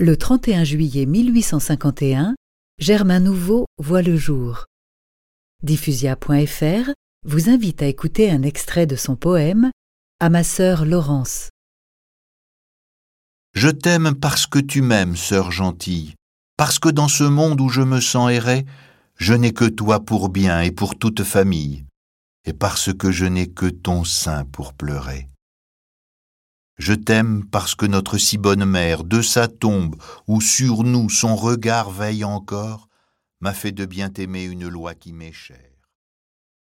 Le 31 juillet 1851, Germain Nouveau voit le jour. Diffusia.fr vous invite à écouter un extrait de son poème À ma sœur Laurence. Je t'aime parce que tu m'aimes, sœur gentille, parce que dans ce monde où je me sens errer, je n'ai que toi pour bien et pour toute famille, et parce que je n'ai que ton sein pour pleurer. Je t'aime parce que notre si bonne mère, de sa tombe, où sur nous son regard veille encore, m'a fait de bien t'aimer une loi qui m'est chère.